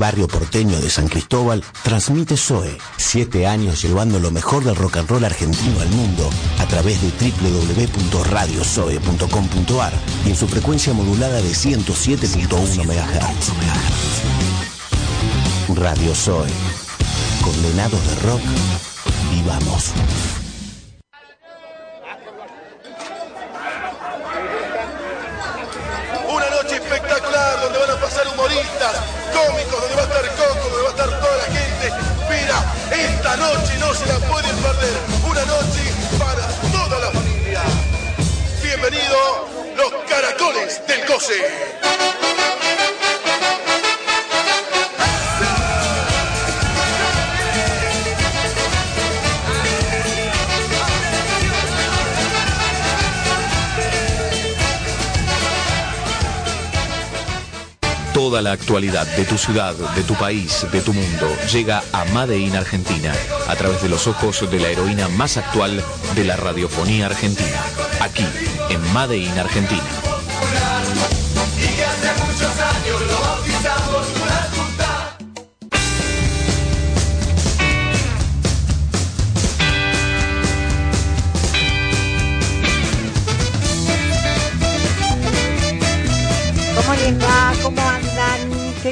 Barrio porteño de San Cristóbal transmite Zoe, siete años llevando lo mejor del rock and roll argentino al mundo a través de www.radiozoe.com.ar y en su frecuencia modulada de 107.1 MHz. Radio Zoe, condenados de rock, vivamos. Donde va a estar Coco, donde va a estar toda la gente. Mira, esta noche no se la pueden perder. Una noche para toda la familia. Bienvenido los caracoles del COSE. Toda la actualidad de tu ciudad, de tu país, de tu mundo llega a Made in Argentina a través de los ojos de la heroína más actual de la radiofonía argentina. Aquí, en Made in Argentina.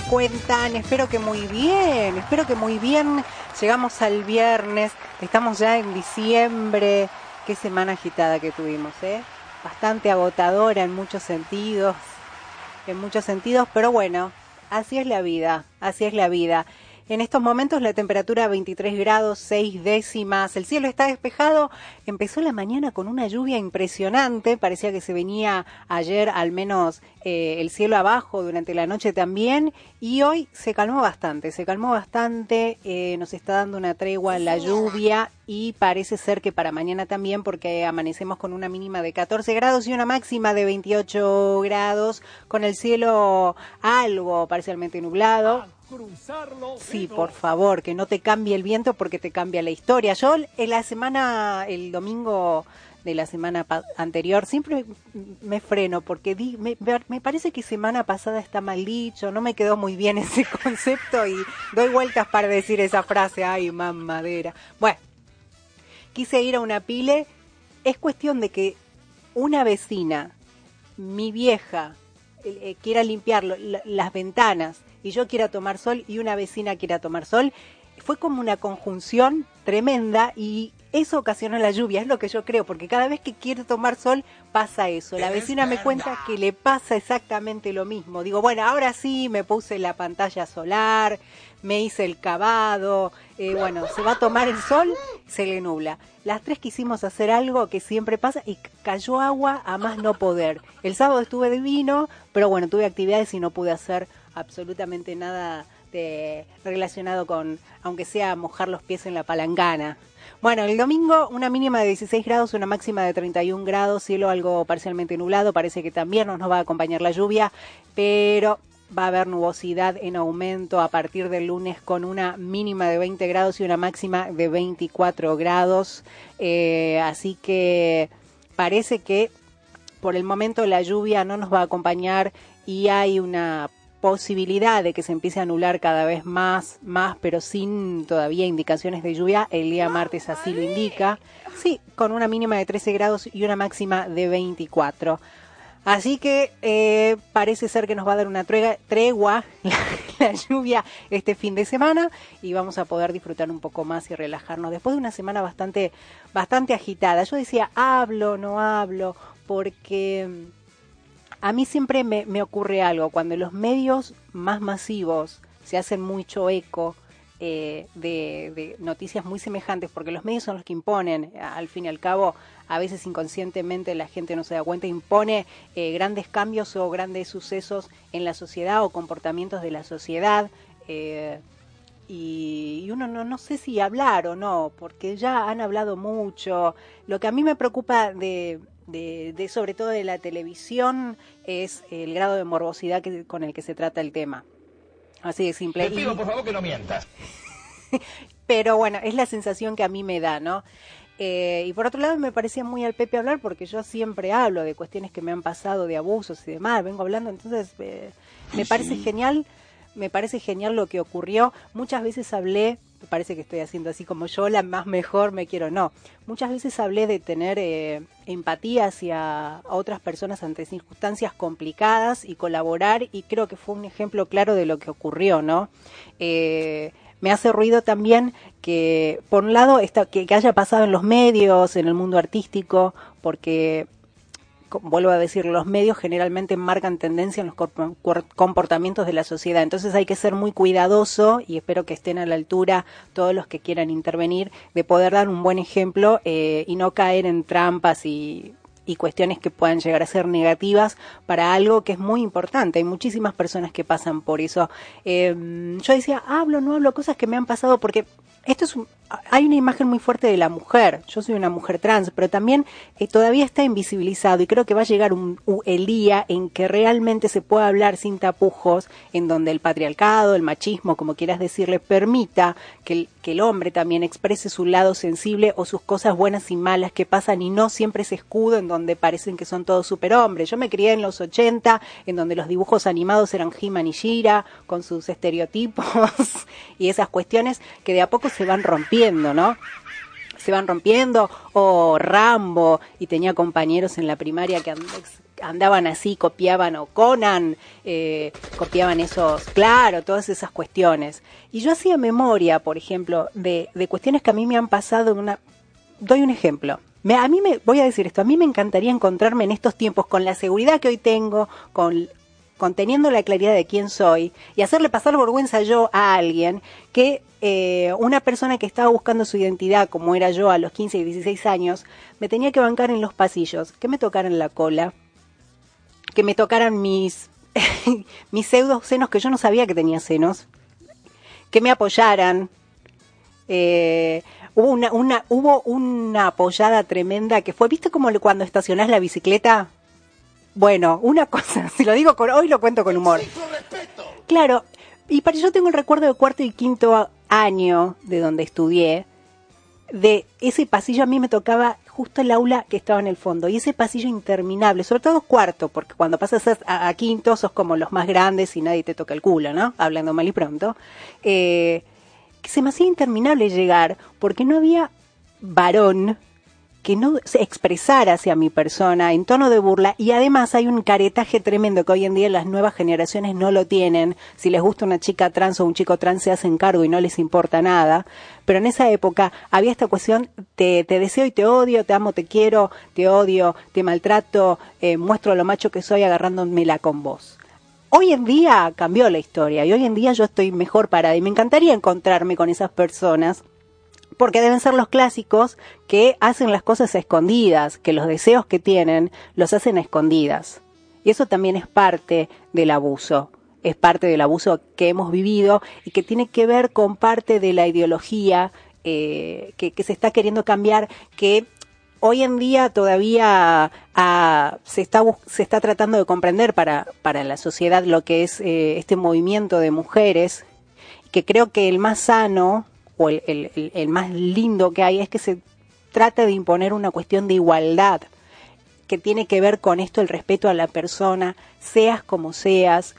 Cuentan? Espero que muy bien, espero que muy bien. Llegamos al viernes, estamos ya en diciembre. Qué semana agitada que tuvimos, ¿eh? Bastante agotadora en muchos sentidos, en muchos sentidos, pero bueno, así es la vida, así es la vida. En estos momentos la temperatura 23 grados 6 décimas, el cielo está despejado, empezó la mañana con una lluvia impresionante, parecía que se venía ayer al menos eh, el cielo abajo durante la noche también. Y hoy se calmó bastante, se calmó bastante, eh, nos está dando una tregua la lluvia y parece ser que para mañana también porque amanecemos con una mínima de 14 grados y una máxima de 28 grados con el cielo algo parcialmente nublado. Sí, por favor, que no te cambie el viento porque te cambia la historia. Yo en la semana, el domingo de la semana anterior, siempre me freno porque di- me, me parece que semana pasada está mal dicho, no me quedó muy bien ese concepto y doy vueltas para decir esa frase, ay, mamadera. Bueno, quise ir a una pile, es cuestión de que una vecina, mi vieja, eh, eh, quiera limpiar lo- la- las ventanas y yo quiera tomar sol y una vecina quiera tomar sol, fue como una conjunción tremenda y eso ocasionó la lluvia, es lo que yo creo, porque cada vez que quiero tomar sol pasa eso. La vecina me cuenta que le pasa exactamente lo mismo. Digo, bueno, ahora sí me puse la pantalla solar, me hice el cavado, eh, bueno, se va a tomar el sol, se le nubla. Las tres quisimos hacer algo que siempre pasa y cayó agua a más no poder. El sábado estuve divino, pero bueno, tuve actividades y no pude hacer absolutamente nada de, relacionado con, aunque sea mojar los pies en la palangana. Bueno, el domingo una mínima de 16 grados, una máxima de 31 grados, cielo algo parcialmente nublado, parece que también nos, nos va a acompañar la lluvia, pero va a haber nubosidad en aumento a partir del lunes con una mínima de 20 grados y una máxima de 24 grados. Eh, así que parece que por el momento la lluvia no nos va a acompañar y hay una posibilidad de que se empiece a anular cada vez más, más, pero sin todavía indicaciones de lluvia. El día martes así lo indica. Sí, con una mínima de 13 grados y una máxima de 24. Así que eh, parece ser que nos va a dar una tregua, tregua la, la lluvia este fin de semana y vamos a poder disfrutar un poco más y relajarnos después de una semana bastante, bastante agitada. Yo decía, hablo, no hablo, porque mm, a mí siempre me, ocurre algo, cuando los medios más masivos se hacen mucho eco eh, de, noticias muy semejantes, porque los medios son los que imponen, al fin y al cabo, a veces inconscientemente la gente no se da cuenta, impone eh, grandes cambios o grandes sucesos en la sociedad o comportamientos de la sociedad. eh, y, y uno no, no sé si hablar o no, porque ya han hablado mucho. Lo que a mí me preocupa de, de, de sobre todo de la televisión es el grado de morbosidad que, con el que se trata el tema. Así de simple. Te pido, Y- por favor, que no mientas. pero bueno, es la sensación que a mí me da, ¿no? Eh, y por otro lado me parecía muy al Pepe hablar porque yo siempre hablo de cuestiones que me han pasado, de abusos y demás, vengo hablando, entonces eh, me parece genial me parece genial lo que ocurrió. Muchas veces hablé, parece que estoy haciendo así como yo, la más mejor me quiero, no. Muchas veces hablé de tener eh, empatía hacia otras personas ante circunstancias complicadas y colaborar y creo que fue un ejemplo claro de lo que ocurrió, ¿no? Eh, me hace ruido también que, por un lado, esta, que, haya pasado en los medios, en el mundo artístico, porque vuelvo a decir, los medios generalmente marcan tendencia en los comportamientos de la sociedad. Entonces hay que ser muy cuidadoso y espero que estén a la altura todos los que quieran intervenir de poder dar un buen ejemplo eh, y no caer en trampas y cuestiones que puedan llegar a ser negativas para algo que es muy importante. Hay muchísimas personas que pasan por eso. Eh, yo decía, hablo, no hablo, cosas que me han pasado porque esto es un- hay una imagen muy fuerte de la mujer. Yo soy una mujer trans, pero también eh, todavía está invisibilizado y creo que va a llegar un, el día en que realmente se pueda hablar sin tapujos, en donde el patriarcado, el machismo, como quieras decirle, permita que el, que el hombre también exprese su lado sensible o sus cosas buenas y malas que pasan y no siempre ese escudo en donde parecen que son todos superhombres. Yo me crié en los 80, en donde los dibujos animados eran He-Man y Shira, con sus estereotipos y esas cuestiones que de a poco se van rompiendo, ¿no? se van rompiendo, o Rambo, y tenía compañeros en la primaria que and- andaban así, copiaban, o Conan, eh, copiaban esos, claro, todas esas cuestiones. Y yo hacía memoria, por ejemplo, de, de cuestiones que a mí me han pasado una... Doy un ejemplo. A mí me, voy a decir esto, a mí me encantaría encontrarme en estos tiempos con la seguridad que hoy tengo, con conteniendo la claridad de quién soy y hacerle pasar vergüenza yo a alguien que eh, una persona que estaba buscando su identidad como era yo a los 15 y 16 años me tenía que bancar en los pasillos, que me tocaran la cola, que me tocaran mis mis pseudos senos que yo no sabía que tenía senos, que me apoyaran. Eh, hubo una, una hubo una apoyada tremenda que fue, ¿viste como cuando estacionás la bicicleta? Bueno, una cosa, si lo digo con hoy lo cuento con humor. Claro, y para yo tengo el recuerdo de cuarto y quinto año de donde estudié, de ese pasillo a mí me tocaba justo el aula que estaba en el fondo y ese pasillo interminable, sobre todo cuarto, porque cuando pasas a, a- quinto sos como los más grandes y nadie te toca el culo, ¿no? Hablando mal y pronto. Eh, que se me hacía interminable llegar porque no había varón que no se expresara hacia mi persona en tono de burla y además hay un caretaje tremendo que hoy en día las nuevas generaciones no lo tienen. Si les gusta una chica trans o un chico trans se hacen cargo y no les importa nada. Pero en esa época había esta cuestión, te, te deseo y te odio, te amo, te quiero, te odio, te maltrato, eh, muestro lo macho que soy agarrándomela con vos. Hoy en día cambió la historia y hoy en día yo estoy mejor parada y me encantaría encontrarme con esas personas porque deben ser los clásicos que hacen las cosas escondidas, que los deseos que tienen los hacen escondidas. Y eso también es parte del abuso, es parte del abuso que hemos vivido y que tiene que ver con parte de la ideología eh, que, se está queriendo cambiar, que hoy en día todavía ah, se, está, se está tratando de comprender para, para la sociedad lo que es eh, este movimiento de mujeres, que creo que el más sano o el, más lindo que hay es que se trata de imponer una cuestión de igualdad que tiene que ver con esto el respeto a la persona, seas como seas,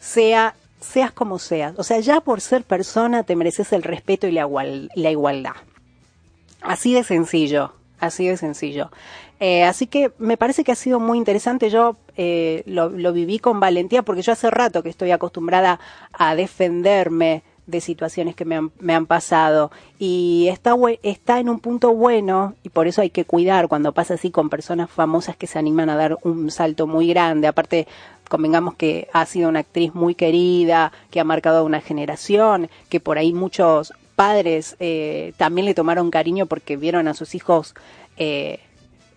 sea seas como seas. O sea, ya por ser persona te mereces el respeto y la, la igualdad. Así de sencillo, así de sencillo. Eh, así que me parece que ha sido muy interesante. Yo eh, lo, lo viví con valentía porque yo hace rato que estoy acostumbrada a defenderme de situaciones que me han, me han pasado y está, está en un punto bueno y por eso hay que cuidar cuando pasa así con personas famosas que se animan a dar un salto muy grande. Aparte, convengamos que ha sido una actriz muy querida, que ha marcado una generación, que por ahí muchos padres eh, también le tomaron cariño porque vieron a sus hijos eh,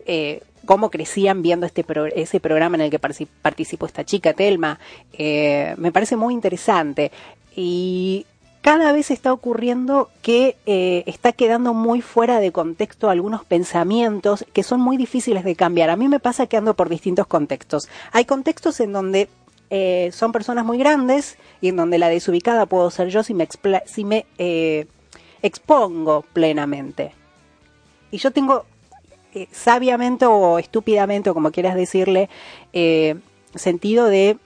eh, cómo crecían viendo este pro- ese programa en el que partici- participó esta chica, Telma. Me parece muy interesante. Y cada vez está ocurriendo que eh, está quedando muy fuera de contexto algunos pensamientos que son muy difíciles de cambiar. A mí me pasa que ando por distintos contextos. Hay contextos en donde eh, son personas muy grandes y en donde la desubicada puedo ser yo si me, si me eh, expongo plenamente. Y yo tengo sabiamente o estúpidamente, o como quieras decirle, sentido de,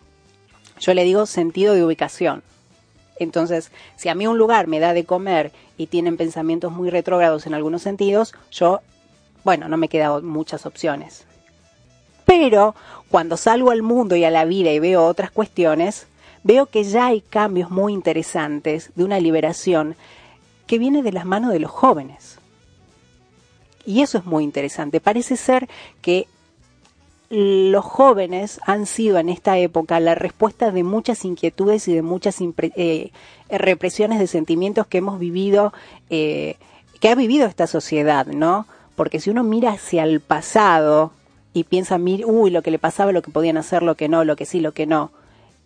yo le digo sentido de ubicación. Entonces, si a mí un lugar me da de comer y tienen pensamientos muy retrógrados en algunos sentidos, yo, bueno, no me quedan muchas opciones. Pero cuando salgo al mundo y a la vida y veo otras cuestiones, veo que ya hay cambios muy interesantes de una liberación que viene de las manos de los jóvenes. Y eso es muy interesante. Parece ser que los jóvenes han sido en esta época la respuesta de muchas inquietudes y de muchas eh, represiones de sentimientos que hemos vivido, eh, que ha vivido esta sociedad, ¿no? Porque si uno mira hacia el pasado y piensa, uy, lo que le pasaba, lo que podían hacer, lo que no, lo que sí, lo que no,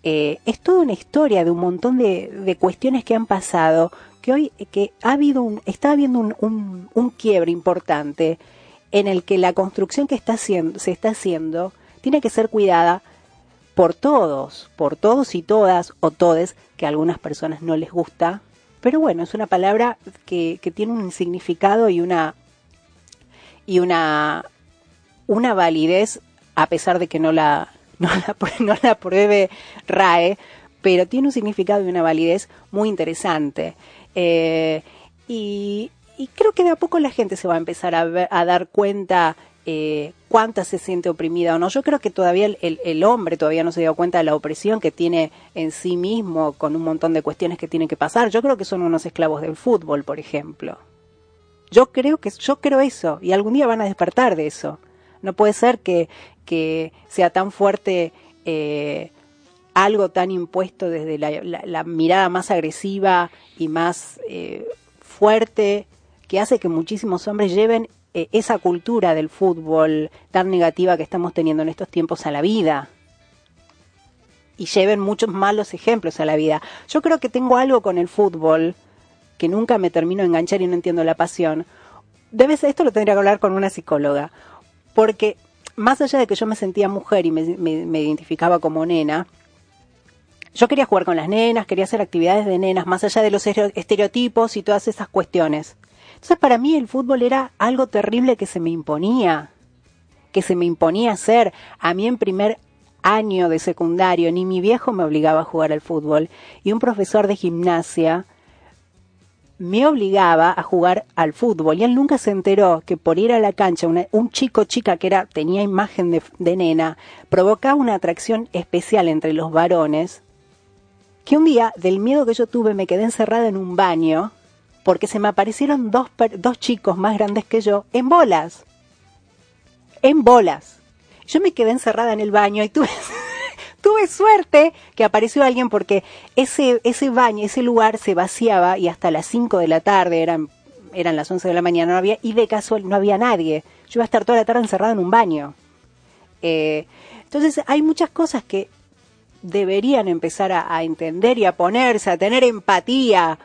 eh, es toda una historia de un montón de, de cuestiones que han pasado que hoy que ha habido un, está habiendo un, un, quiebre importante en el que la construcción que está haciendo, se está haciendo tiene que ser cuidada por todos, por todos y todas o todes, que a algunas personas no les gusta, pero bueno, es una palabra que, que tiene un significado y una y una una validez a pesar de que no la no la, no la pruebe RAE, pero tiene un significado y una validez muy interesante. Eh, y, creo que de a poco la gente se va a empezar a, dar cuenta eh, cuánta se siente oprimida o no. Yo creo que todavía el, hombre todavía no se dio cuenta de la opresión que tiene en sí mismo con un montón de cuestiones que tienen que pasar. Yo creo que son unos esclavos del fútbol, por ejemplo. Yo creo que yo creo eso y algún día van a despertar de eso. No puede ser que, que sea tan fuerte eh, algo tan impuesto desde la, mirada más agresiva y más eh, fuerte que hace que muchísimos hombres lleven eh, esa cultura del fútbol tan negativa que estamos teniendo en estos tiempos a la vida y lleven muchos malos ejemplos a la vida. Yo creo que tengo algo con el fútbol que nunca me termino de enganchar y no entiendo la pasión. Debe esto lo tendría que hablar con una psicóloga, porque más allá de que yo me sentía mujer y me identificaba como nena, yo quería jugar con las nenas, quería hacer actividades de nenas, más allá de los estereotipos y todas esas cuestiones. Entonces para mí el fútbol era algo terrible que se me imponía, que se me imponía hacer. A mí en primer año de secundario ni mi viejo me obligaba a jugar al fútbol y un profesor de gimnasia me obligaba a jugar al fútbol y él nunca se enteró que por ir a la cancha un chico chica que era tenía imagen de, de nena provocaba una atracción especial entre los varones que un día, del miedo que yo tuve, me quedé encerrada en un baño porque se me aparecieron dos, dos chicos más grandes que yo en bolas. En bolas. Yo me quedé encerrada en el baño y tuve, tuve suerte que apareció alguien porque ese, ese baño, ese lugar se vaciaba y hasta las 5 de la tarde, eran, eran las 11 de la mañana, no había, y de casual no había nadie. Yo iba a estar toda la tarde encerrada en un baño. Eh, entonces hay muchas cosas que deberían empezar a, entender y a ponerse, a tener empatía,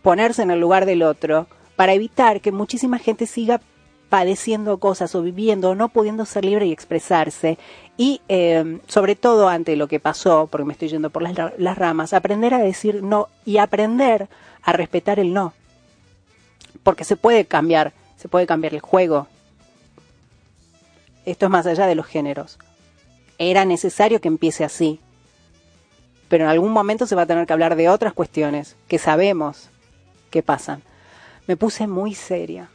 ponerse en el lugar del otro, para evitar que muchísima gente siga padeciendo cosas o viviendo o no pudiendo ser libre y expresarse. Y eh, sobre todo ante lo que pasó, porque me estoy yendo por las, las ramas, aprender a decir no y aprender a respetar el no. Porque se puede cambiar, se puede cambiar el juego. Esto es más allá de los géneros era necesario que empiece así. Pero en algún momento se va a tener que hablar de otras cuestiones que sabemos que pasan. Me puse muy seria.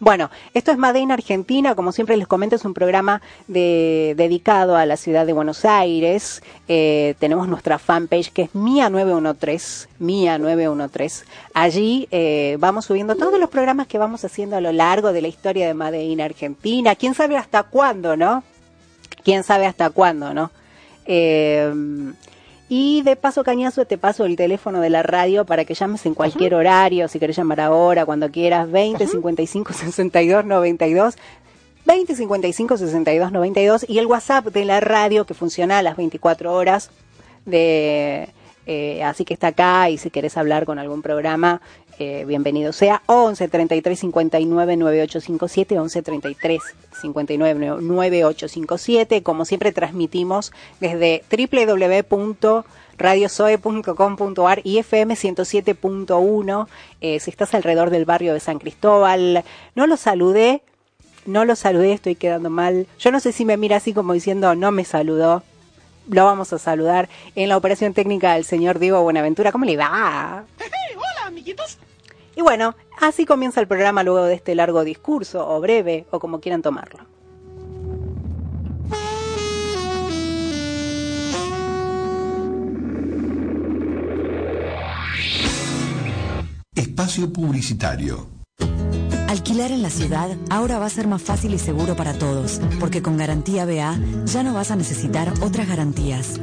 Bueno, esto es Madeina Argentina, como siempre les comento, es un programa de, dedicado a la ciudad de Buenos Aires. Eh, tenemos nuestra fanpage que es Mía913, Mía913. Allí eh, vamos subiendo todos los programas que vamos haciendo a lo largo de la historia de Madeina Argentina. ¿Quién sabe hasta cuándo, no? quién sabe hasta cuándo, ¿no? Eh, y de paso, Cañazo, te paso el teléfono de la radio para que llames en cualquier horario, si querés llamar ahora, cuando quieras, 20 55 62 92. 20 55 62 92 y el WhatsApp de la radio que funciona a las 24 horas de eh, así que está acá y si querés hablar con algún programa eh, bienvenido sea. 11 33 59 9857 11 33 59 9857 como siempre transmitimos desde www.radiosoe.com.ar y FM 107.1 eh, si estás alrededor del barrio de San Cristóbal no lo saludé no lo saludé estoy quedando mal. Yo no sé si me mira así como diciendo no me saludó lo vamos a saludar en la operación técnica del señor Diego Buenaventura. ¿Cómo le va? Amiguitos. Y bueno, así comienza el programa luego de este largo discurso, o breve, o como quieran tomarlo. Espacio Publicitario. Alquilar en la ciudad ahora va a ser más fácil y seguro para todos, porque con Garantía BA ya no vas a necesitar otras garantías.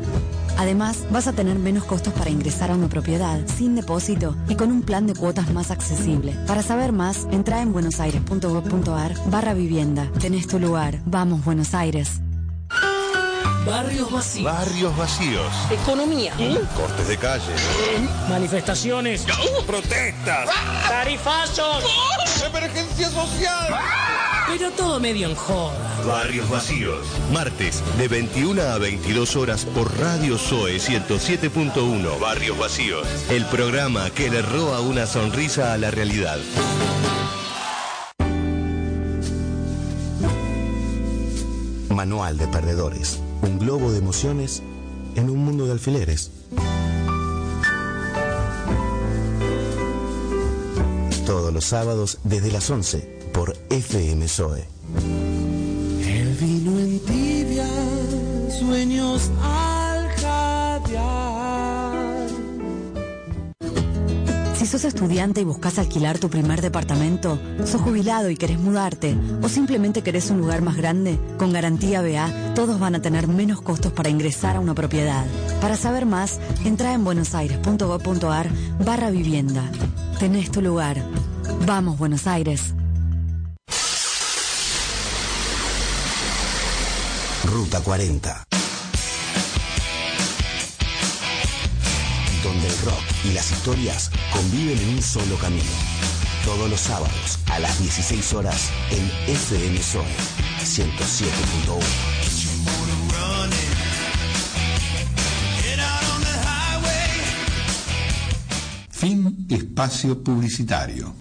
Además, vas a tener menos costos para ingresar a una propiedad sin depósito y con un plan de cuotas más accesible. Para saber más, entra en buenosaires.gov.ar barra vivienda. Tenés tu lugar. Vamos, Buenos Aires. Barrios vacíos. Barrios vacíos. Economía. Cortes de calle. Manifestaciones. Protestas. Tarifazos. Emergencia social. Pero todo medio en joda. Barrios vacíos. Martes, de 21 a 22 horas por Radio Zoe 107.1. Barrios vacíos. El programa que le roba una sonrisa a la realidad. Manual de Perdedores. Un globo de emociones en un mundo de alfileres. Todos los sábados desde las 11 por FM Zoe. El vino en tibia, sueños sos estudiante y buscas alquilar tu primer departamento, sos jubilado y querés mudarte, o simplemente querés un lugar más grande, con Garantía BA, todos van a tener menos costos para ingresar a una propiedad. Para saber más, entra en buenosaires.gov.ar barra vivienda. Tenés tu lugar. Vamos, Buenos Aires. Ruta 40. Donde el rock y las historias conviven en un solo camino. Todos los sábados a las 16 horas en FM Zoe 107.1. Fin espacio publicitario.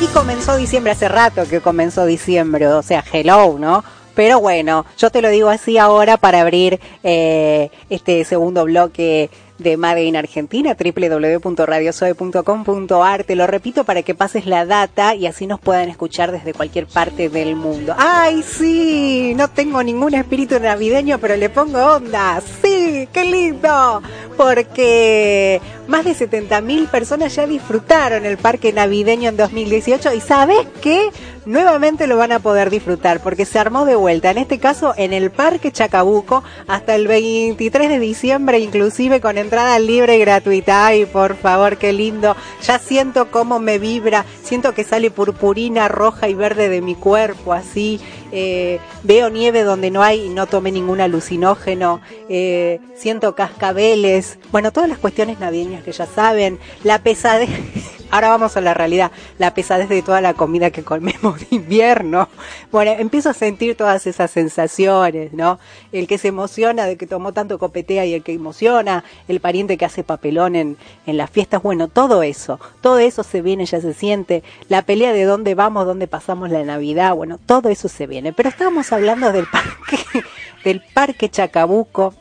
Y comenzó diciembre hace rato que comenzó diciembre, o sea, hello, ¿no? Pero bueno, yo te lo digo así ahora para abrir eh, este segundo bloque de Made in Argentina, www.radiosoe.com.ar. Te lo repito para que pases la data y así nos puedan escuchar desde cualquier parte del mundo. ¡Ay, sí! No tengo ningún espíritu navideño, pero le pongo onda. ¡Sí! ¡Qué lindo! Porque más de 70.000 personas ya disfrutaron el parque navideño en 2018 y ¿sabes qué? Nuevamente lo van a poder disfrutar porque se armó de vuelta, en este caso en el Parque Chacabuco hasta el 23 de diciembre inclusive con entrada libre y gratuita. Ay, por favor, qué lindo. Ya siento cómo me vibra, siento que sale purpurina roja y verde de mi cuerpo así. Eh, veo nieve donde no hay y no tomé ningún alucinógeno, eh, siento cascabeles, bueno, todas las cuestiones navideñas que ya saben, la pesadez, ahora vamos a la realidad, la pesadez de toda la comida que comemos de invierno, bueno, empiezo a sentir todas esas sensaciones, ¿no? El que se emociona de que tomó tanto copetea y el que emociona, el pariente que hace papelón en, en las fiestas, bueno, todo eso, todo eso se viene, ya se siente, la pelea de dónde vamos, dónde pasamos la Navidad, bueno, todo eso se viene pero estábamos hablando del parque, del parque Chacabuco,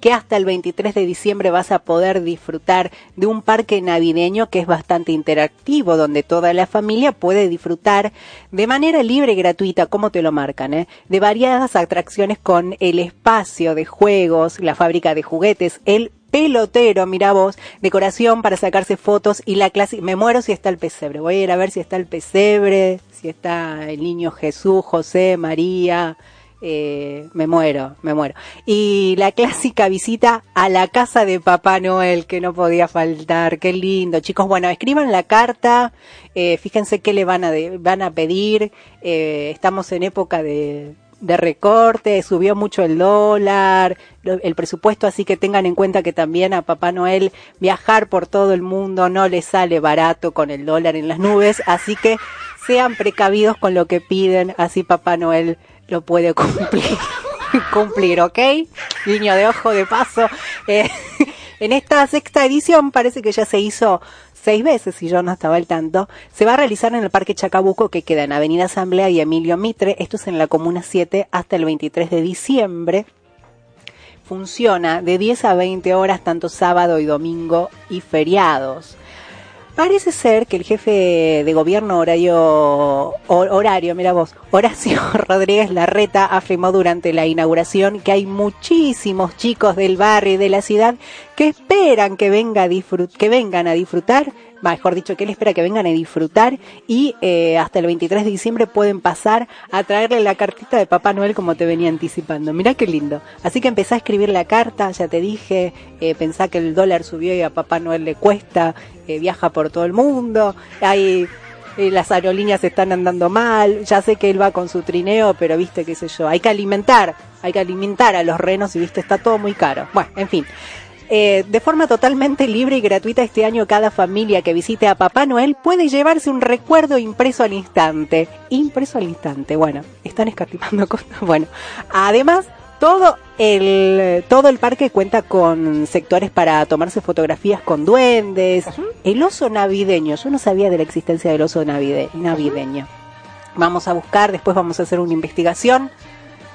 que hasta el 23 de diciembre vas a poder disfrutar de un parque navideño que es bastante interactivo, donde toda la familia puede disfrutar de manera libre y gratuita, como te lo marcan, ¿eh? de variadas atracciones con el espacio de juegos, la fábrica de juguetes, el pelotero, mira vos, decoración para sacarse fotos y la clase, me muero si está el pesebre, voy a ir a ver si está el pesebre, si está el niño Jesús, José, María, eh, me muero, me muero. Y la clásica visita a la casa de Papá Noel, que no podía faltar, qué lindo. Chicos, bueno, escriban la carta, eh, fíjense qué le van a, van a pedir, eh, estamos en época de, de recorte, subió mucho el dólar, el presupuesto, así que tengan en cuenta que también a Papá Noel viajar por todo el mundo no le sale barato con el dólar en las nubes, así que sean precavidos con lo que piden, así Papá Noel lo puede cumplir. cumplir, ¿ok? Niño de ojo de paso. Eh, en esta sexta edición parece que ya se hizo seis veces, si yo no estaba al tanto, se va a realizar en el Parque Chacabuco que queda en Avenida Asamblea y Emilio Mitre. Esto es en la Comuna 7 hasta el 23 de diciembre. Funciona de 10 a 20 horas tanto sábado y domingo y feriados. Parece ser que el jefe de gobierno horario, horario, mira vos, Horacio Rodríguez Larreta afirmó durante la inauguración que hay muchísimos chicos del barrio y de la ciudad que esperan que, venga a disfrut que vengan a disfrutar, mejor dicho, que él espera que vengan a disfrutar y eh, hasta el 23 de diciembre pueden pasar a traerle la cartita de Papá Noel como te venía anticipando. Mirá qué lindo. Así que empezá a escribir la carta, ya te dije, eh, pensá que el dólar subió y a Papá Noel le cuesta, eh, viaja por todo el mundo, hay eh, las aerolíneas están andando mal, ya sé que él va con su trineo, pero viste, qué sé yo, hay que alimentar, hay que alimentar a los renos y viste, está todo muy caro. Bueno, en fin. Eh, de forma totalmente libre y gratuita este año cada familia que visite a Papá Noel puede llevarse un recuerdo impreso al instante. Impreso al instante, bueno, están escatimando cosas. Bueno, además todo el, todo el parque cuenta con sectores para tomarse fotografías con duendes. El oso navideño, yo no sabía de la existencia del oso navide- navideño. Vamos a buscar, después vamos a hacer una investigación.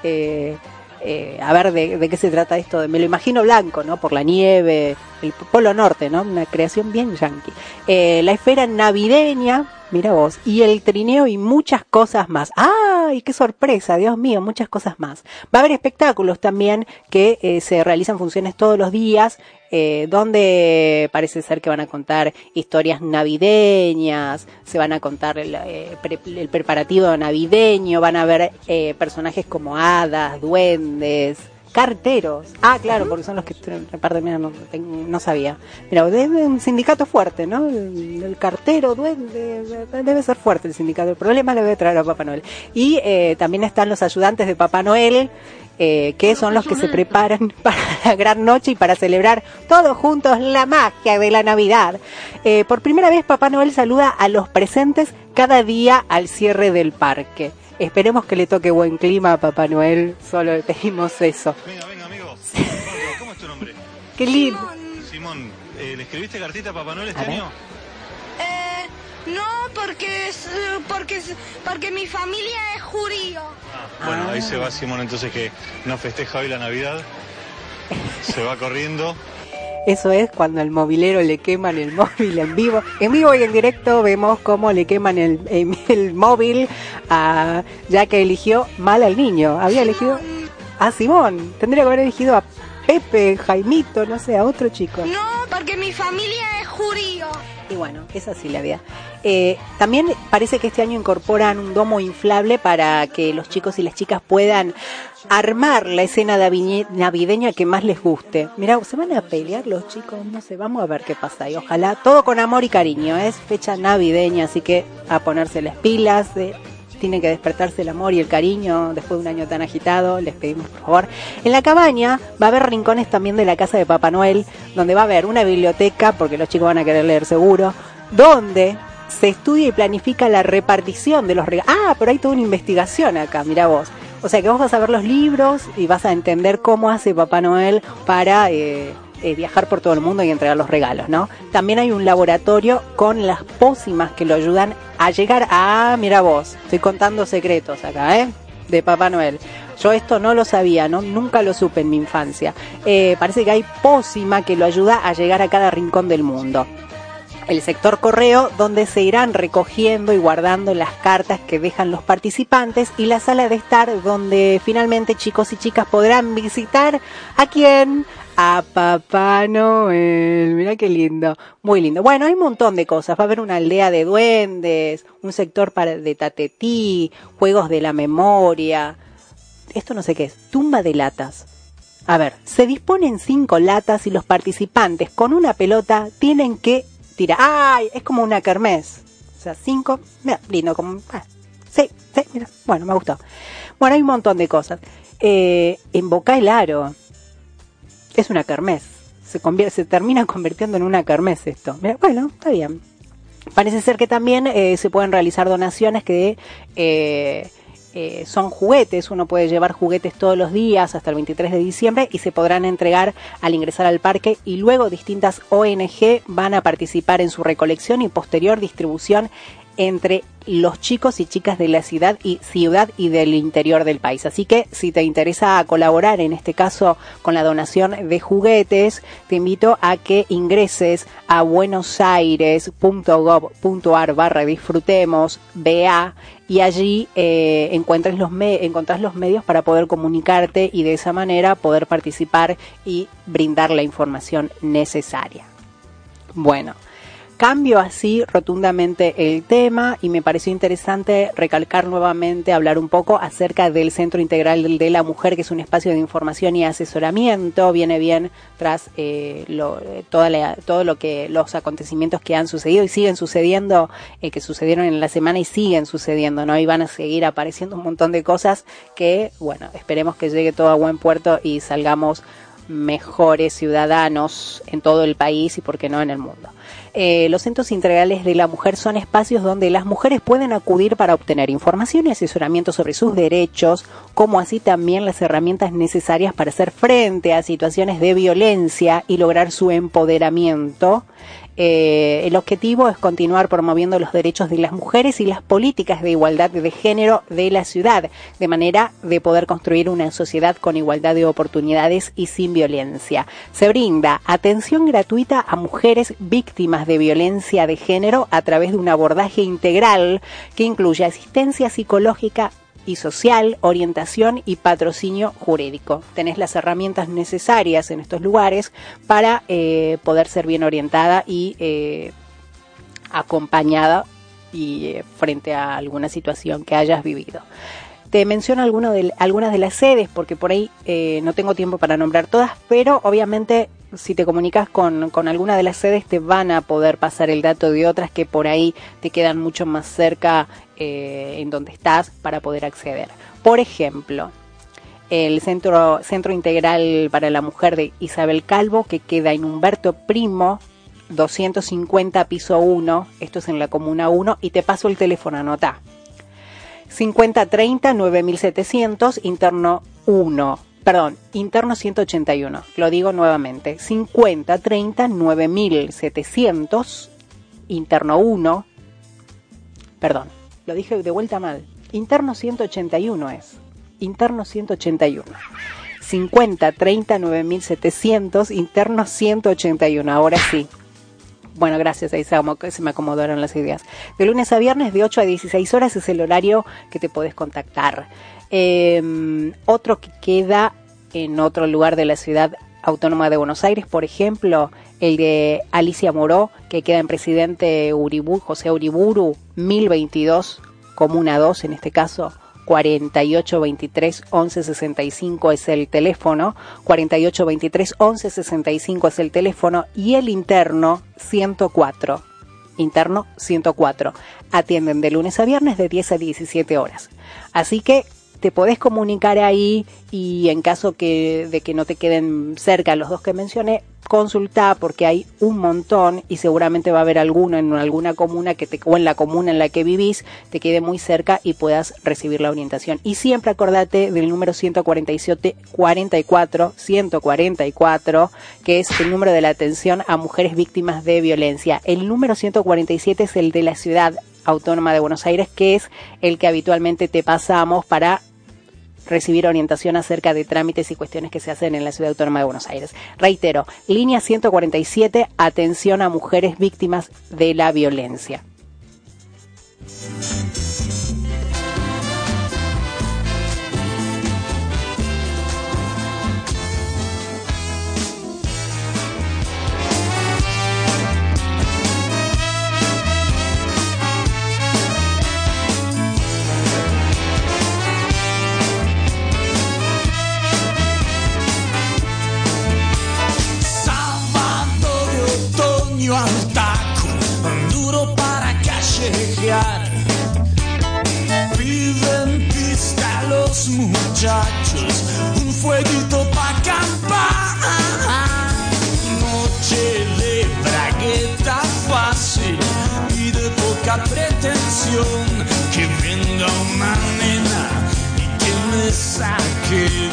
eh, eh, a ver de, qué se trata esto. de- Me lo imagino blanco, ¿no? Por la nieve, el Polo Norte, ¿no? Una creación bien yankee. Eh, la esfera navideña, mira vos, y el trineo y muchas cosas más. ¡Ay, qué sorpresa! Dios mío, muchas cosas más. Va a haber espectáculos también que eh, se realizan funciones todos los días, eh, donde parece ser que van a contar historias navideñas, se van a contar el, eh, pre- el preparativo navideño, van a ver eh, personajes como hadas, duendes, carteros. Ah, claro, porque son los que reparten, mira, no, no sabía. Mira, es un sindicato fuerte, ¿no? El, el cartero, duende, debe ser fuerte el sindicato. El problema le debe traer a Papá Noel. Y eh, también están los ayudantes de Papá Noel, eh, que son los que se preparan para la gran noche y para celebrar todos juntos la magia de la Navidad. Eh, por primera vez Papá Noel saluda a los presentes cada día al cierre del parque. Esperemos que le toque buen clima a Papá Noel, solo le pedimos eso. Venga, venga, amigo. ¿Cómo es tu nombre? Qué lindo. Simón, eh, ¿le escribiste cartita a Papá Noel este año? Eh, no, porque es, porque es- porque mi familia es judío. Bueno, ahí Ah. se va Simón entonces que no festeja hoy la Navidad. Se va corriendo. Eso es cuando al movilero le queman el móvil en vivo. En vivo y en directo vemos cómo le queman el, el- el móvil a, ya que eligió mal al niño. Había elegido a Simón. Tendría que haber elegido a Pepe, Jaimito, no sé, a otro chico. No, porque mi familia es judío. Y bueno, es así la vida. Eh, también parece que este año incorporan un domo inflable para que los chicos y las chicas puedan armar la escena navideña que más les guste. Mira, se van a pelear los chicos, no sé, vamos a ver qué pasa. Y ojalá todo con amor y cariño. Es fecha navideña, así que a ponerse las pilas. eh, tiene que despertarse el amor y el cariño después de un año tan agitado. Les pedimos por favor. En la cabaña va a haber rincones también de la casa de Papá Noel, donde va a haber una biblioteca, porque los chicos van a querer leer seguro, donde se estudia y planifica la repartición de los regalos. Ah, pero hay toda una investigación acá, mira vos. O sea que vos vas a ver los libros y vas a entender cómo hace Papá Noel para eh, eh, viajar por todo el mundo y entregar los regalos, ¿no? También hay un laboratorio con las pócimas que lo ayudan a llegar a, mira vos, estoy contando secretos acá, ¿eh? De Papá Noel. Yo esto no lo sabía, ¿no? Nunca lo supe en mi infancia. Eh, parece que hay pócima que lo ayuda a llegar a cada rincón del mundo el sector correo donde se irán recogiendo y guardando las cartas que dejan los participantes y la sala de estar donde finalmente chicos y chicas podrán visitar a quién a Papá Noel. Mira qué lindo, muy lindo. Bueno, hay un montón de cosas. Va a haber una aldea de duendes, un sector para de tatetí, juegos de la memoria. Esto no sé qué es, tumba de latas. A ver, se disponen cinco latas y los participantes con una pelota tienen que tirar. ¡Ay! Es como una kermés. O sea, cinco. Mira, lindo, como. ah, sí, sí, mira. Bueno, me gustó. Bueno, hay un montón de cosas. Eh, en Boca el Aro. Es una kermés. Se, se termina convirtiendo en una kermés esto. Bueno, está bien. Parece ser que también eh, se pueden realizar donaciones que eh, eh, son juguetes, uno puede llevar juguetes todos los días hasta el 23 de diciembre y se podrán entregar al ingresar al parque y luego distintas ONG van a participar en su recolección y posterior distribución entre los chicos y chicas de la ciudad y ciudad y del interior del país. Así que si te interesa colaborar en este caso con la donación de juguetes, te invito a que ingreses a buenosaires.gov.ar barra disfrutemos BA y allí eh, los me encontrás los medios para poder comunicarte y de esa manera poder participar y brindar la información necesaria. Bueno, cambio así rotundamente el tema y me pareció interesante recalcar nuevamente, hablar un poco acerca del Centro Integral de la Mujer, que es un espacio de información y asesoramiento, viene bien tras eh, lo, toda la- todo lo que los acontecimientos que han sucedido y siguen sucediendo, eh, que sucedieron en la semana y siguen sucediendo, ¿no? Y van a seguir apareciendo un montón de cosas que, bueno, esperemos que llegue todo a buen puerto y salgamos mejores ciudadanos en todo el país y, por qué no, en el mundo. Eh, los centros integrales de la mujer son espacios donde las mujeres pueden acudir para obtener información y asesoramiento sobre sus derechos, como así también las herramientas necesarias para hacer frente a situaciones de violencia y lograr su empoderamiento. Eh, el objetivo es continuar promoviendo los derechos de las mujeres y las políticas de igualdad de género de la ciudad, de manera de poder construir una sociedad con igualdad de oportunidades y sin violencia. Se brinda atención gratuita a mujeres víctimas de violencia de género a través de un abordaje integral que incluye asistencia psicológica, y social, orientación y patrocinio jurídico. Tenés las herramientas necesarias en estos lugares para eh, poder ser bien orientada y eh, acompañada y eh, frente a alguna situación que hayas vivido. Te menciono algunas de las sedes porque por ahí no tengo tiempo para nombrar todas, pero obviamente si te comunicas con, con alguna de las sedes te van a poder pasar el dato de otras que por ahí te quedan mucho más cerca eh, en donde estás para poder acceder. Por ejemplo, el Centro, Centro Integral para la Mujer de Isabel Calvo, que queda en Humberto Primo, 250 piso 1, esto es en la Comuna 1, y te paso el teléfono, anota. 5030 9700, interno 1, perdón, interno 181, lo digo nuevamente, 5030 9700, interno 1, perdón, lo dije de vuelta mal, interno 181 es, interno 181. 50 30 9700, interno 181, ahora sí. Bueno, gracias, ahí se, me acomodaron las ideas. De lunes a viernes, de 8 a 16 horas, es el horario que te podés contactar. Eh, otro que queda en otro lugar de la ciudad autónoma de Buenos Aires, por ejemplo, el de Alicia Moró, que queda en presidente Uribú, José Uriburu, 1022, Comuna 2 en este caso, 4823 1165 es el teléfono, 4823 1165 es el teléfono y el interno 104. Interno 104. Atienden de lunes a viernes de 10 a 17 horas. Así que te podés comunicar ahí y en caso que, de que no te queden cerca los dos que mencioné, consulta porque hay un montón y seguramente va a haber alguno en alguna comuna que te, o en la comuna en la que vivís te quede muy cerca y puedas recibir la orientación. Y siempre acordate del número 147 44 144 que es el número de la atención a mujeres víctimas de violencia. El número 147 es el de la ciudad autónoma de Buenos Aires que es el que habitualmente te pasamos para recibir orientación acerca de trámites y cuestiones que se hacen en la Ciudad Autónoma de Buenos Aires. Reitero, línea 147, atención a mujeres víctimas de la violencia. Callejear. Piden pista los muchachos, un fueguito pa' acampar. Noche de bragueta fácil y de poca pretensión. Que venga una nena quede pobre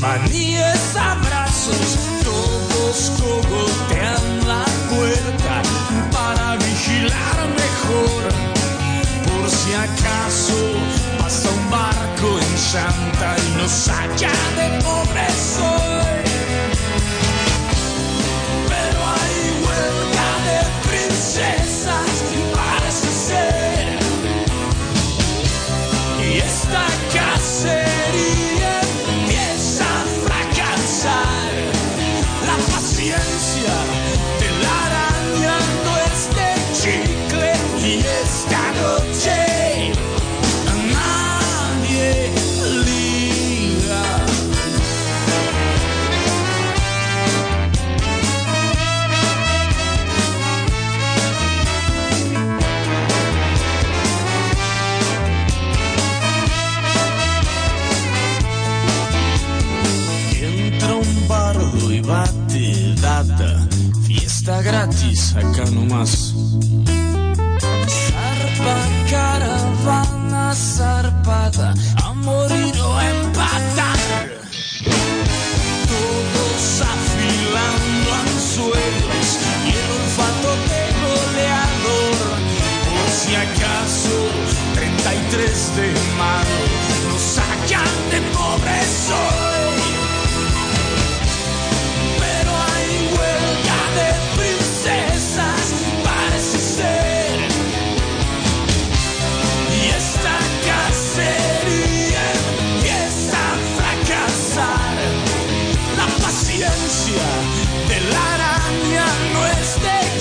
manias, abraços,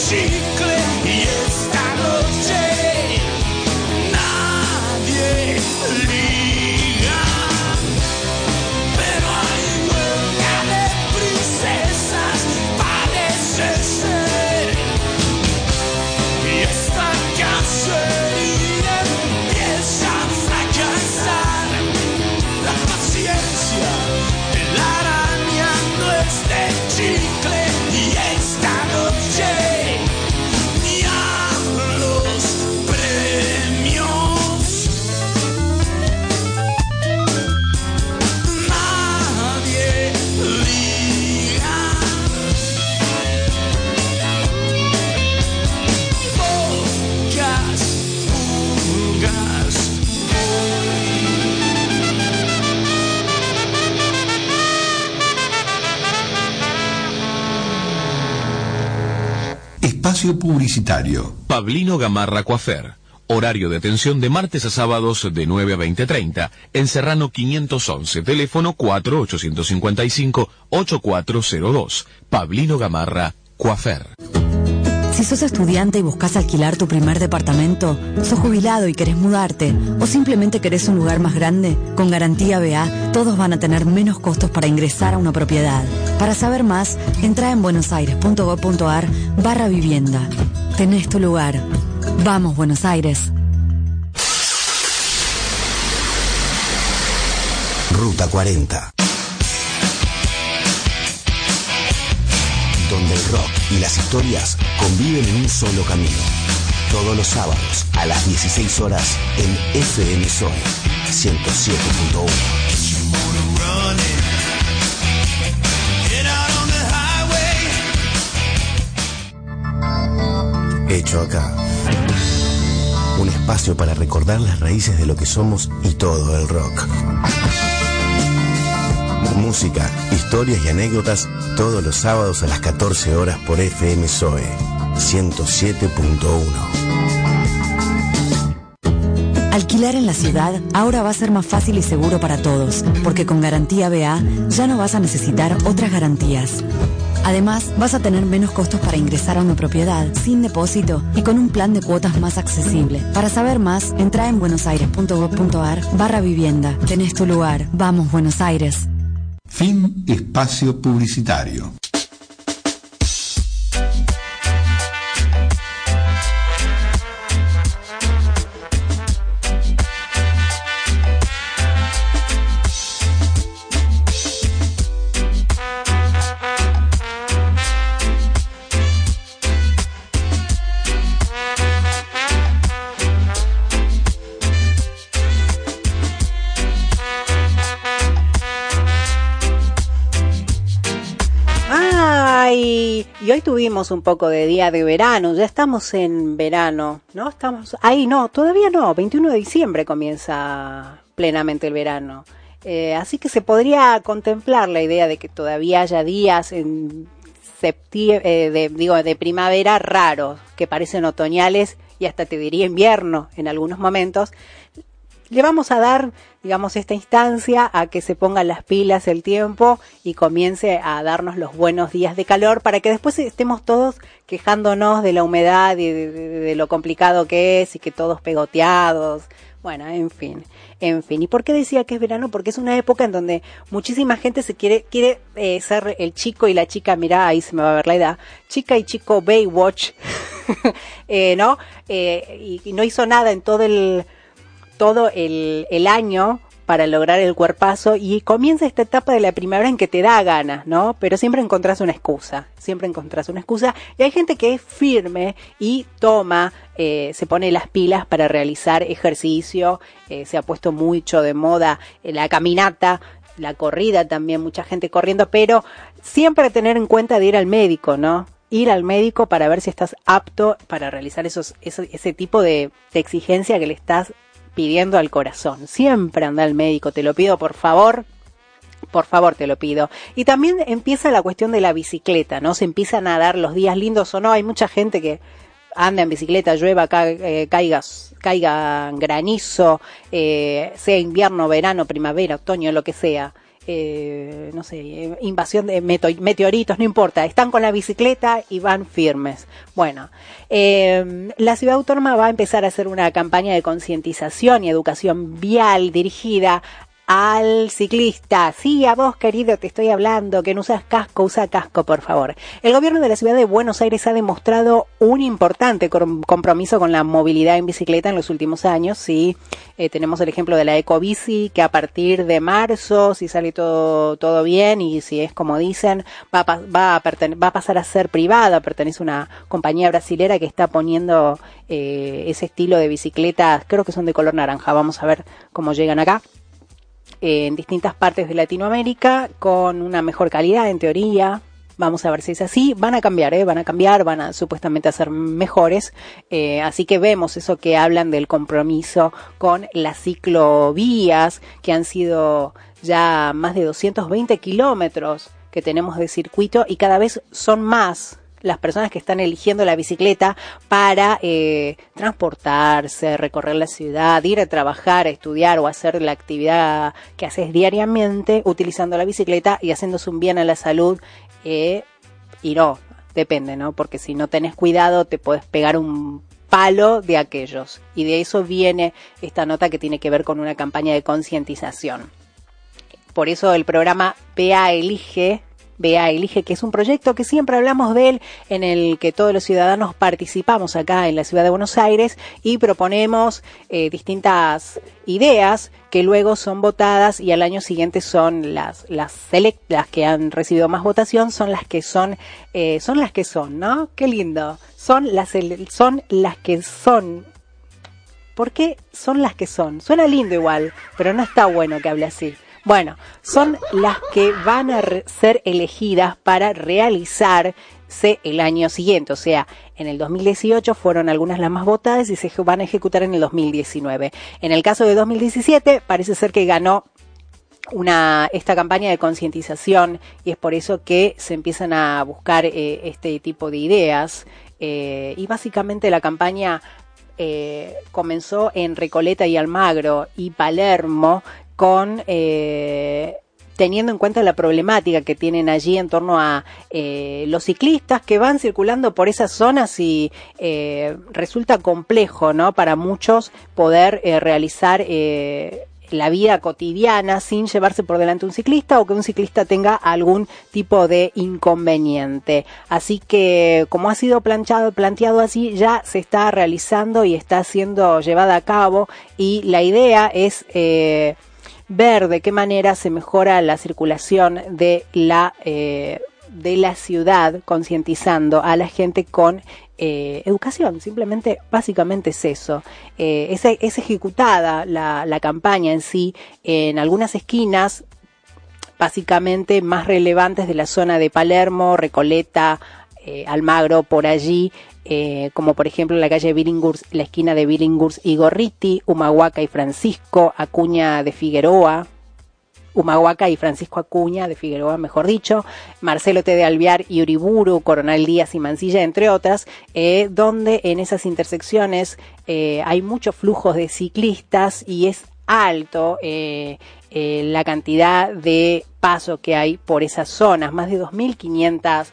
de Publicitario. Pablino Gamarra Coafer. Horario de atención de martes a sábados de 9 a 20.30. En Serrano 511. Teléfono 4855-8402. Pablino Gamarra Coafer. Si sos estudiante y buscas alquilar tu primer departamento, sos jubilado y querés mudarte, o simplemente querés un lugar más grande, con Garantía BA, todos van a tener menos costos para ingresar a una propiedad. Para saber más, entra en buenosaires.gov.ar barra vivienda. Tenés tu lugar. Vamos, Buenos Aires. Ruta 40. Donde el rock y las historias conviven en un solo camino. Todos los sábados a las 16 horas en FM Sol 107.1. Hecho acá. Un espacio para recordar las raíces de lo que somos y todo el rock. Música, historias y anécdotas todos los sábados a las 14 horas por FM Zoe 107.1. Alquilar en la ciudad ahora va a ser más fácil y seguro para todos, porque con Garantía BA ya no vas a necesitar otras garantías. Además, vas a tener menos costos para ingresar a una propiedad, sin depósito y con un plan de cuotas más accesible. Para saber más, entra en buenosaires.gov.ar barra vivienda. Tenés tu lugar. Vamos, Buenos Aires. Fin espacio publicitario. Hoy tuvimos un poco de día de verano, ya estamos en verano, ¿no? Estamos ahí, no, todavía no, 21 de diciembre comienza plenamente el verano. Eh, así que se podría contemplar la idea de que todavía haya días en septiembre, de, digo, de primavera raros, que parecen otoñales y hasta te diría invierno en algunos momentos. Le vamos a dar, digamos, esta instancia a que se pongan las pilas el tiempo y comience a darnos los buenos días de calor para que después estemos todos quejándonos de la humedad y de, lo complicado que es y que todos pegoteados. Bueno, en fin, en fin. ¿Y por qué decía que es verano? Porque es una época en donde muchísima gente se quiere, quiere eh, ser el chico y la chica, mirá, ahí se me va a ver la edad, chica y chico Baywatch, eh, ¿no? Eh, y no hizo nada en todo el, todo el, año para lograr el cuerpazo y comienza esta etapa de la primavera en que te da ganas, ¿no? Pero siempre encontrás una excusa, siempre encontrás una excusa y hay gente que es firme y toma, eh, se pone las pilas para realizar ejercicio, eh, se ha puesto mucho de moda eh, la caminata, la corrida también, mucha gente corriendo, pero siempre tener en cuenta de ir al médico, ¿no? Ir al médico para ver si estás apto para realizar esos, ese, ese tipo de, de exigencia que le estás pidiendo al corazón. Siempre anda al médico, te lo pido por favor. Por favor, te lo pido. Y también empieza la cuestión de la bicicleta, ¿no? Se empiezan a dar los días lindos o no. Hay mucha gente que anda en bicicleta, llueva, ca- eh, caiga, caiga granizo, eh, sea invierno, verano, primavera, otoño, lo que sea. Eh, no sé, invasión de meteoritos, no importa, están con la bicicleta y van firmes. Bueno, eh, la ciudad autónoma va a empezar a hacer una campaña de concientización y educación vial dirigida al ciclista. Sí, a vos, querido, te estoy hablando, que no usas casco, usa casco, por favor. El gobierno de la ciudad de Buenos Aires ha demostrado un importante com- compromiso con la movilidad en bicicleta en los últimos años. Sí, Eh, tenemos el ejemplo de la Ecobici, que a partir de marzo, si sale todo, todo bien y si es como dicen, va a, va a, va a pasar a ser privada, pertenece a una compañía brasilera que está poniendo eh, ese estilo de bicicletas, creo que son de color naranja, vamos a ver cómo llegan acá en distintas partes de Latinoamérica con una mejor calidad en teoría. Vamos a ver si es así. Van a cambiar, ¿eh? van a cambiar, van a supuestamente a ser mejores. Eh, así que vemos eso que hablan del compromiso con las ciclovías, que han sido ya más de 220 kilómetros que tenemos de circuito y cada vez son más las personas que están eligiendo la bicicleta para eh, transportarse, recorrer la ciudad, ir a trabajar, a estudiar o hacer la actividad que haces diariamente utilizando la bicicleta y haciéndose un bien a la salud. eh, y no, depende, ¿no? Porque si no tenés cuidado te puedes pegar un palo de aquellos. Y de eso viene esta nota que tiene que ver con una campaña de concientización. Por eso el programa PA Elige, PA Elige, que es un proyecto que siempre hablamos de él, en el que todos los ciudadanos participamos acá en la ciudad de Buenos Aires y proponemos eh, distintas ideas que luego son votadas y al año siguiente son las las que han recibido más votación son las que son eh, son las que son, ¿no? Qué lindo. Son las son las que son ¿Por qué son las que son? Suena lindo igual, pero no está bueno que hable así. Bueno, son las que van a ser elegidas para realizarse el año siguiente. O sea, en el 2018 fueron algunas las más votadas y se van a ejecutar en el 2019. En el caso de 2017, parece ser que ganó una esta campaña de concientización y es por eso que se empiezan a buscar eh, este tipo de ideas eh, y básicamente la campaña eh, comenzó en Recoleta y Almagro y Palermo con eh, teniendo en cuenta la problemática que tienen allí en torno a eh, los ciclistas que van circulando por esas zonas y eh, resulta complejo, ¿no? Para muchos poder eh, realizar eh, la vida cotidiana sin llevarse por delante un ciclista o que un ciclista tenga algún tipo de inconveniente. Así que como ha sido planteado, planteado así, ya se está realizando y está siendo llevada a cabo y la idea es eh, ver de qué manera se mejora la circulación de la eh, de la ciudad concientizando a la gente con eh, educación, simplemente, básicamente es eso. Eh, es, ejecutada la campaña en sí en algunas esquinas, básicamente más relevantes de la zona de Palermo, Recoleta, eh, Almagro por allí, eh, como por ejemplo la calle Billinghurst, la esquina de Billinghurst y Gorriti, Humahuaca y Francisco, Acuña de Figueroa, Humahuaca y Francisco Acuña de Figueroa, mejor dicho, Marcelo T. de Alvear y Uriburu, Coronel Díaz y Mansilla, entre otras, eh, donde en esas intersecciones hay muchos flujos de ciclistas y es alto la cantidad de paso que hay por esas zonas, más de 2.500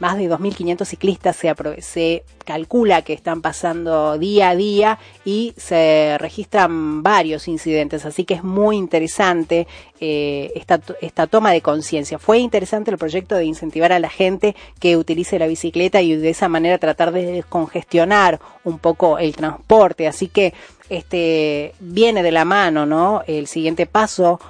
más de 2.500 ciclistas se, calcula que están pasando día a día y se registran varios incidentes, así que es muy interesante eh, esta, esta toma de conciencia. Fue interesante el proyecto de incentivar a la gente que utilice la bicicleta y de esa manera tratar de descongestionar un poco el transporte, así que este viene de la mano, ¿no? El siguiente paso,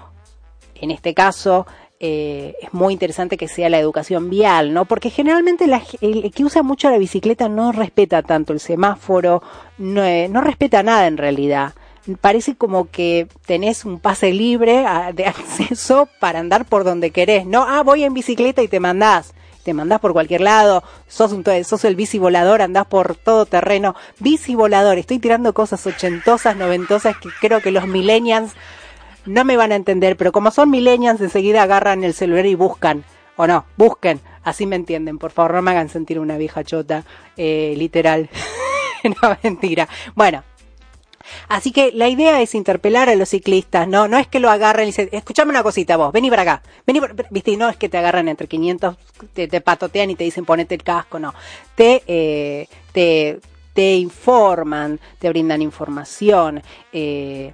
en este caso, eh, es muy interesante que sea la educación vial, ¿no? Porque generalmente la el que usa mucho la bicicleta no respeta tanto el semáforo, no, eh, respeta nada en realidad. Parece como que tenés un pase libre a- de acceso para andar por donde querés, ¿no? Ah, voy en bicicleta y te mandás. Te mandás por cualquier lado, sos, un, sos el bici volador, andás por todo terreno. Bici volador, estoy tirando cosas ochentosas, noventosas que creo que los millennials no me van a entender, pero como son millennials, enseguida agarran el celular y buscan, o no, busquen, así me entienden, por favor, no me hagan sentir una vieja chota, eh, literal, no, mentira. Bueno, así que la idea es interpelar a los ciclistas, no, no es que lo agarren y dicen, escuchame una cosita vos, vení para acá, vení, para- viste, y no es que te agarran entre 500, te, te patotean y te dicen ponete el casco, no, te, eh, te, te informan, te brindan información, eh,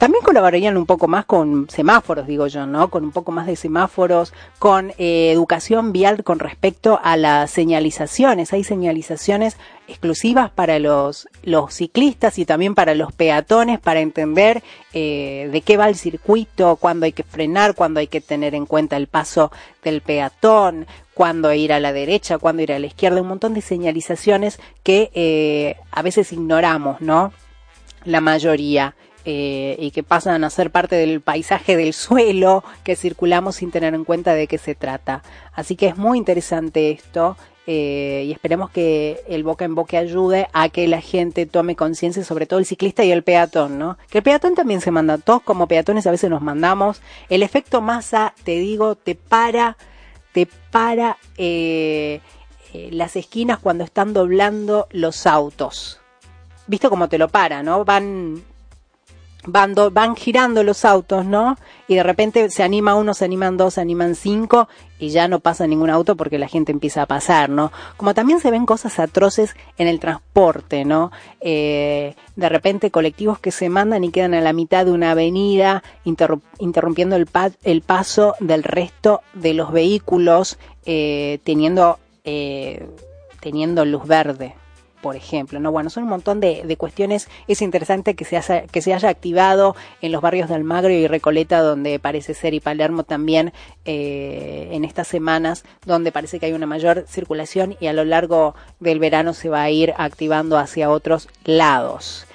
también colaborarían un poco más con semáforos, digo yo, ¿no? Con un poco más de semáforos, con eh, educación vial con respecto a las señalizaciones. Hay señalizaciones exclusivas para los, ciclistas y también para los peatones para entender eh, de qué va el circuito, cuándo hay que frenar, cuándo hay que tener en cuenta el paso del peatón, cuándo ir a la derecha, cuándo ir a la izquierda, un montón de señalizaciones que eh, a veces ignoramos, ¿no? La mayoría eh, y que pasan a ser parte del paisaje del suelo que circulamos sin tener en cuenta de qué se trata. Así que es muy interesante esto eh, y esperemos que el boca en boca ayude a que la gente tome conciencia, sobre todo el ciclista y el peatón, ¿no? Que el peatón también se manda, todos como peatones a veces nos mandamos. El efecto masa, te digo, te para, te para eh, las esquinas cuando están doblando los autos. ¿Viste cómo te lo para, no? Van van, van girando los autos, ¿no? Y de repente se anima uno, se animan dos, se animan cinco y ya no pasa ningún auto porque la gente empieza a pasar, ¿no? Como también se ven cosas atroces en el transporte, ¿no? Eh, de repente colectivos que se mandan y quedan a la mitad de una avenida interru- interrumpiendo el paso del resto de los vehículos eh, teniendo, eh, teniendo luz verde por ejemplo, ¿no? Bueno, son un montón de, cuestiones. Es interesante que se, haya, que se haya activado en los barrios de Almagro y Recoleta, donde parece ser, y Palermo también, eh, en estas semanas, donde parece que hay una mayor circulación y a lo largo del verano se va a ir activando hacia otros lados.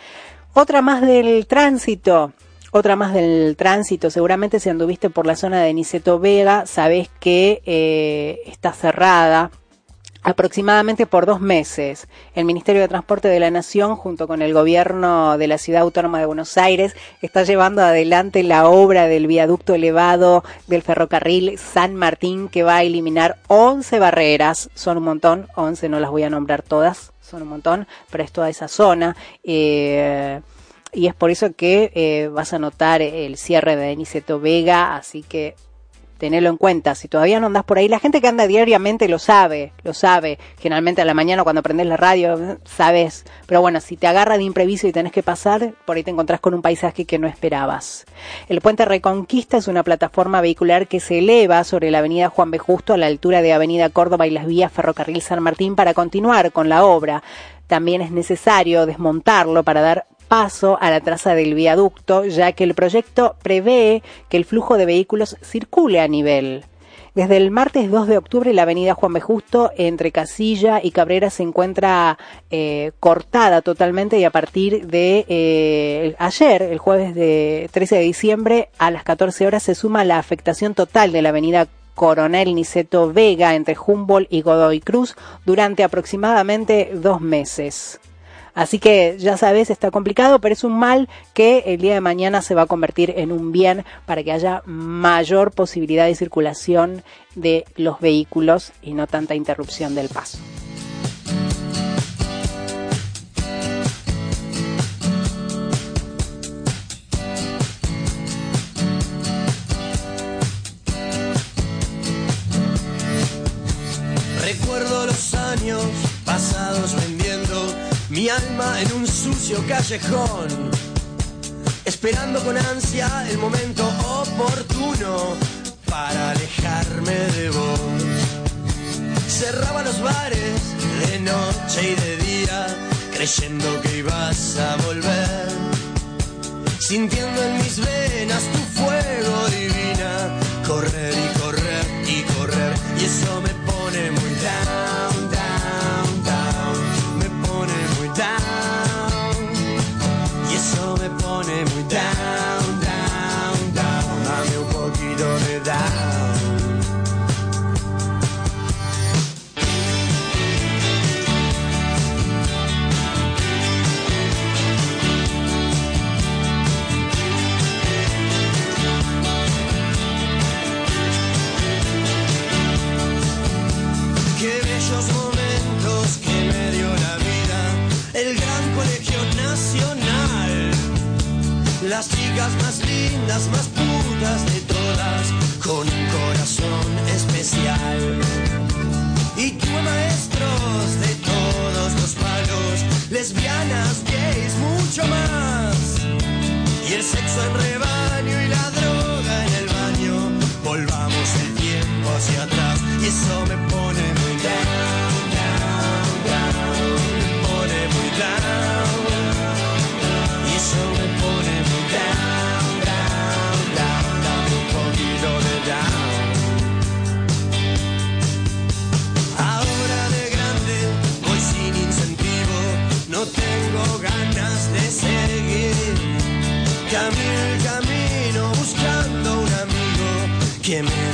Otra más del tránsito. Otra más del tránsito, seguramente si anduviste por la zona de Niceto Vega, sabés que eh, está cerrada aproximadamente por dos meses. El Ministerio de Transporte de la Nación, junto con el gobierno de la Ciudad Autónoma de Buenos Aires, está llevando adelante la obra del viaducto elevado del ferrocarril San Martín, que va a eliminar 11 barreras. Son un montón, 11 no las voy a nombrar todas, son un montón, pero es toda esa zona. Eh, y es por eso que eh, vas a notar el cierre de Niceto Vega, así que tenerlo en cuenta. Si todavía no andas por ahí, la gente que anda diariamente lo sabe, lo sabe. Generalmente a la mañana cuando prendes la radio, eh, sabes. Pero bueno, si te agarra de imprevisto y tenés que pasar, por ahí te encontrás con un paisaje que no esperabas. El puente Reconquista es una plataforma vehicular que se eleva sobre la avenida Juan B. Justo a la altura de Avenida Córdoba y las vías Ferrocarril San Martín para continuar con la obra. También es necesario desmontarlo para dar paso a la traza del viaducto, ya que el proyecto prevé que el flujo de vehículos circule a nivel. Desde el martes 2 de octubre la avenida Juan B. Justo entre Casilla y Cabrera se encuentra eh, cortada totalmente y a partir de eh, ayer, el jueves de 13 de diciembre, a las 14 horas se suma la afectación total de la avenida Coronel Niceto Vega entre Humboldt y Godoy Cruz durante aproximadamente dos meses. Así que ya sabes, está complicado, pero es un mal que el día de mañana se va a convertir en un bien para que haya mayor posibilidad de circulación de los vehículos y no tanta interrupción del paso. Recuerdo los años pasados mi alma en un sucio callejón, esperando con ansia el momento oportuno para alejarme de vos. Cerraba los bares de noche y de día, creyendo que ibas a volver. Sintiendo en mis venas tu lindas, más putas de todas, con un corazón especial. Y tuve maestros de todos los palos, lesbianas, gays, mucho más. Y el sexo en rebaño que me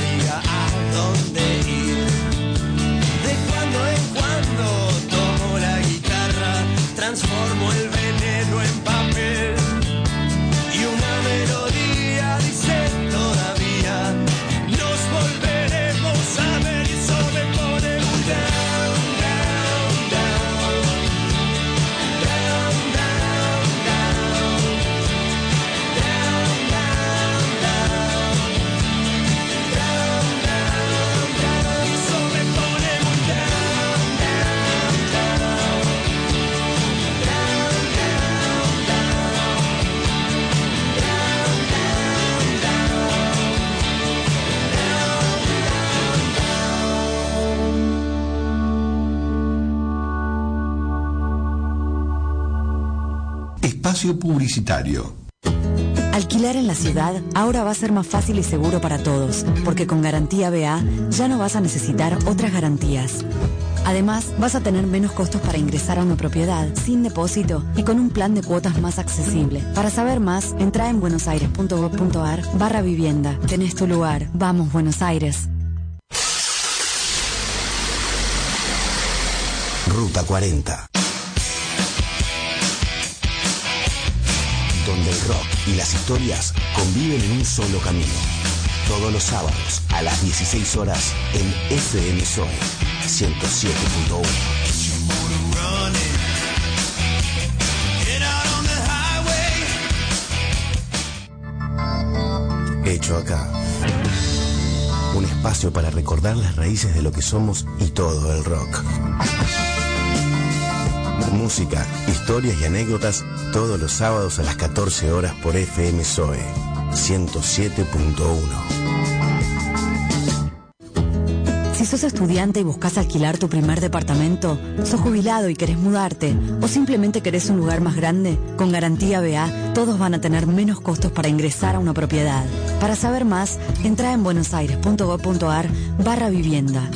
Espacio Publicitario. Alquilar en la ciudad ahora va a ser más fácil y seguro para todos, porque con Garantía BA ya no vas a necesitar otras garantías. Además, vas a tener menos costos para ingresar a una propiedad, sin depósito y con un plan de cuotas más accesible. Para saber más, entra en buenosaires.gov.ar barra vivienda. Tenés tu lugar. Vamos, Buenos Aires. Ruta 40. Donde el rock y las historias conviven en un solo camino. Todos los sábados a las 16 horas en FM Soy 107.1. Hecho acá. Un espacio para recordar las raíces de lo que somos y todo el rock. Música, historias y anécdotas todos los sábados a las 14 horas por FM Soe 107.1. Si sos estudiante y buscas alquilar tu primer departamento, sos jubilado y querés mudarte, o simplemente querés un lugar más grande, con Garantía BA, todos van a tener menos costos para ingresar a una propiedad. Para saber más, entra en buenosaires.gov.ar barra vivienda.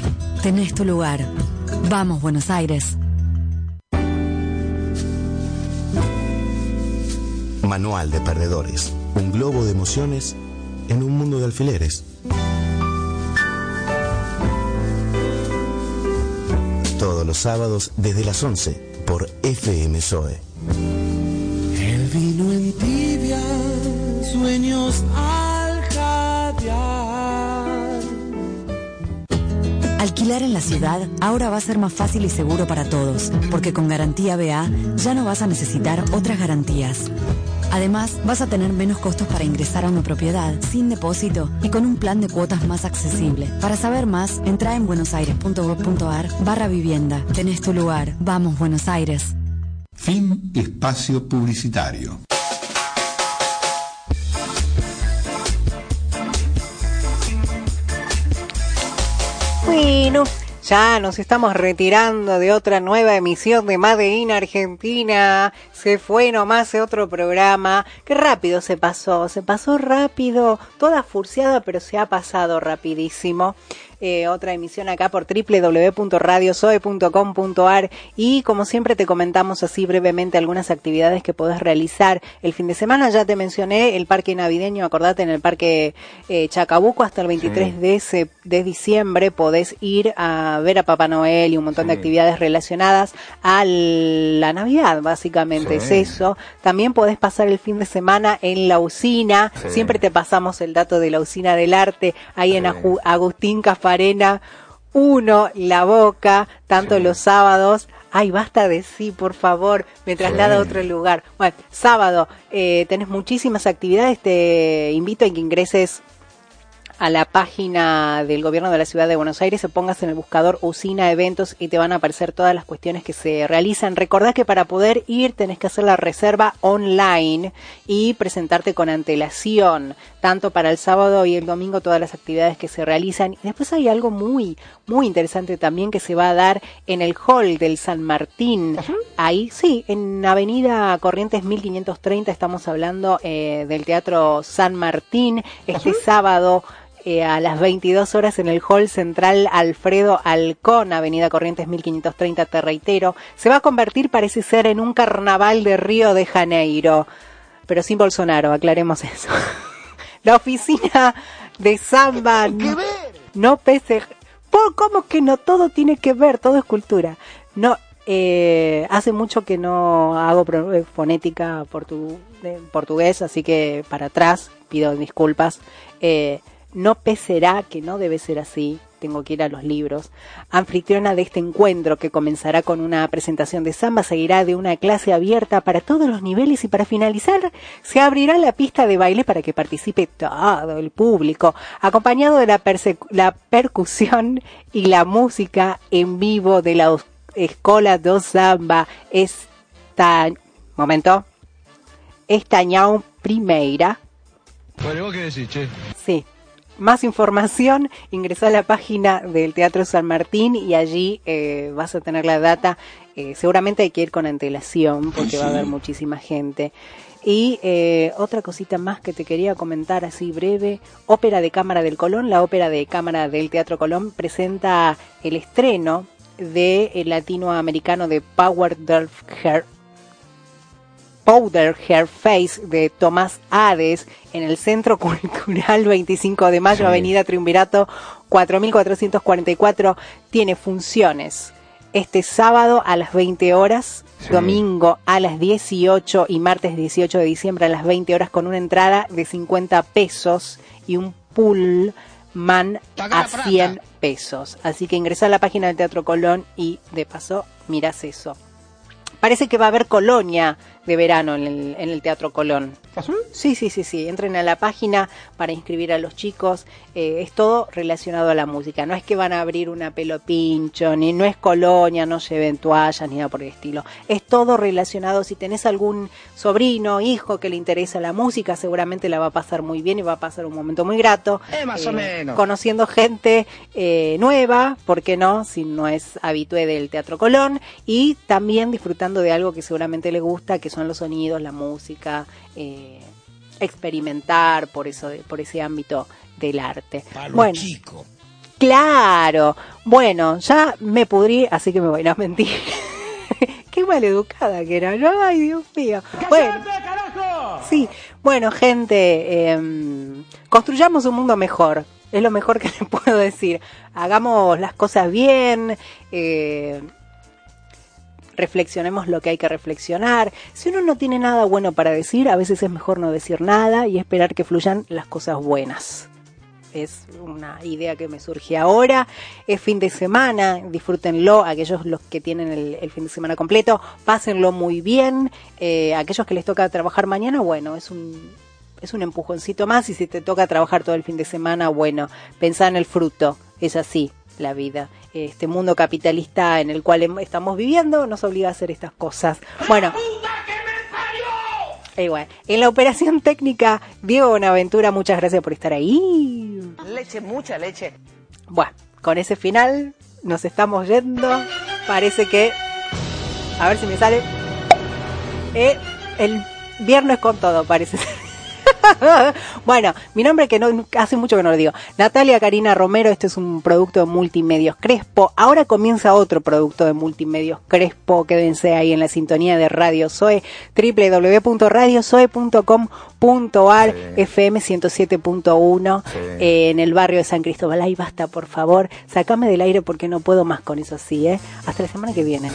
Tenés tu lugar. Vamos, Buenos Aires. manual de perdedores, un globo de emociones en un mundo de alfileres. Todos los sábados desde las 11 por FM Zoe. El vino en tibia, sueños al. Alquilar en la ciudad ahora va a ser más fácil y seguro para todos, porque con garantía BA ya no vas a necesitar otras garantías. Además, vas a tener menos costos para ingresar a una propiedad sin depósito y con un plan de cuotas más accesible. Para saber más, entra en buenosaires.gov.ar barra vivienda. Tenés tu lugar. Vamos, Buenos Aires. Fin espacio publicitario. Bueno, ya nos estamos retirando de otra nueva emisión de Made in Argentina. Se fue nomás otro programa. Qué rápido se pasó, se pasó rápido, toda furciada, pero se ha pasado rapidísimo. Eh, otra emisión acá por www.radiosoe.com.ar y como siempre te comentamos así brevemente algunas actividades que podés realizar el fin de semana. Ya te mencioné el parque navideño, acordate, en el parque eh, Chacabuco hasta el 23 de, ese- de diciembre podés ir a ver a Papá Noel y un montón de actividades relacionadas a la Navidad, básicamente Sí. es eso. También podés pasar el fin de semana en la usina, siempre te pasamos el dato de la usina del arte, ahí en Agustín Cafarena, uno, La Boca, tanto los sábados. Ay, basta de sí, por favor, me traslada a otro lugar. Bueno, sábado, eh, tenés muchísimas actividades, te invito a que ingreses a la página del gobierno de la ciudad de Buenos Aires, se pongas en el buscador usina eventos y te van a aparecer todas las cuestiones que se realizan. Recordá que para poder ir tenés que hacer la reserva online y presentarte con antelación, tanto para el sábado y el domingo todas las actividades que se realizan. Y después hay algo muy, muy interesante también que se va a dar en el hall del San Martín. Ahí, sí, en Avenida Corrientes 1530 estamos hablando eh, del Teatro San Martín. Este sábado eh, a las 22 horas en el Hall Central Alfredo Alcón, Avenida Corrientes 1530 Terreitero. Se va a convertir, parece ser, en un carnaval de Río de Janeiro. Pero sin Bolsonaro, aclaremos eso. La oficina de samba no, no pese... ¿Por cómo que no? Todo tiene que ver, todo es cultura. No, eh, hace mucho que no hago eh, fonética portu- portugués, así que para atrás pido disculpas. Eh, no peserá, que no debe ser así, tengo que ir a los libros. Anfitriona de este encuentro que comenzará con una presentación de samba, seguirá de una clase abierta para todos los niveles y para finalizar se abrirá la pista de baile para que participe todo el público, acompañado de la, percusión y la música en vivo de la Escola do Samba. Esta, momento, Estañao Primeira. Bueno, ¿vos qué decís, che? Sí. Más información, ingresa a la página del Teatro San Martín y allí eh, vas a tener la data. Eh, seguramente hay que ir con antelación porque va a haber muchísima gente. Y eh, otra cosita más que te quería comentar así breve, Ópera de Cámara del Colón, la Ópera de Cámara del Teatro Colón presenta el estreno de el latinoamericano de Power Dolph Hair Powder Hair Face de Tomás Hades en el Centro Cultural 25 de Mayo, Sí. Avenida Triunvirato 4444. Tiene funciones este sábado a las 20 horas, Sí. domingo a las 18 y martes 18 de diciembre a las 20 horas con una entrada de 50 pesos y un pool man a 100 pesos. Así que ingresa a la página del Teatro Colón y de paso miras eso. Parece que va a haber colonia de verano en el, en el Teatro Colón. Sí, sí, sí, sí. Entren a la página para inscribir a los chicos. Eh, es todo relacionado a la música. No es que van a abrir una pelo pincho, ni no es colonia, no lleven toallas, ni nada por el estilo. Es todo relacionado. Si tenés algún sobrino, hijo que le interesa la música, seguramente la va a pasar muy bien y va a pasar un momento muy grato. Eh, más o menos. Conociendo gente eh, nueva, ¿por qué no? Si no es habitué del Teatro Colón. Y también disfrutando de algo que seguramente le gusta, que son los sonidos, la música, eh, experimentar por eso, por ese ámbito del arte. bueno, chico. claro. Bueno, ya me pudrí, así que me voy a mentir. Qué maleducada que era, ¿no? Ay, Dios mío. Bueno, sí. Bueno, gente, em, construyamos un mundo mejor. Es lo mejor que les puedo decir. Hagamos las cosas bien. eh, reflexionemos lo que hay que reflexionar. Si uno no tiene nada bueno para decir, a veces es mejor no decir nada y esperar que fluyan las cosas buenas es una idea que me surge ahora. Es fin de semana, disfrútenlo, aquellos los que tienen el, fin de semana completo, pásenlo muy bien. Eh, aquellos que les toca trabajar mañana, bueno, es un, es un empujoncito más y si te toca trabajar todo el fin de semana, bueno, pensá en el fruto, es así la vida. Este mundo capitalista en el cual em- estamos viviendo nos obliga a hacer estas cosas. Bueno. Igual. En la operación técnica, Diego Bonaventura, muchas gracias por estar ahí. Leche, mucha leche. Bueno, con ese final nos estamos yendo. Parece que. A ver si me sale. Eh, el viernes con todo, parece ser. bueno, mi nombre que no hace mucho que no lo digo. Natalia Karina Romero, este es un producto de Multimedios Crespo. Ahora comienza otro producto de Multimedios Crespo. Quédense ahí en la sintonía de Radio Zoe, www.radiozoe.com.ar, FM 107.1, eh, en el barrio de San Cristóbal. Ahí basta, por favor. Sácame del aire porque no puedo más con eso así, ¿eh? Hasta la semana que viene.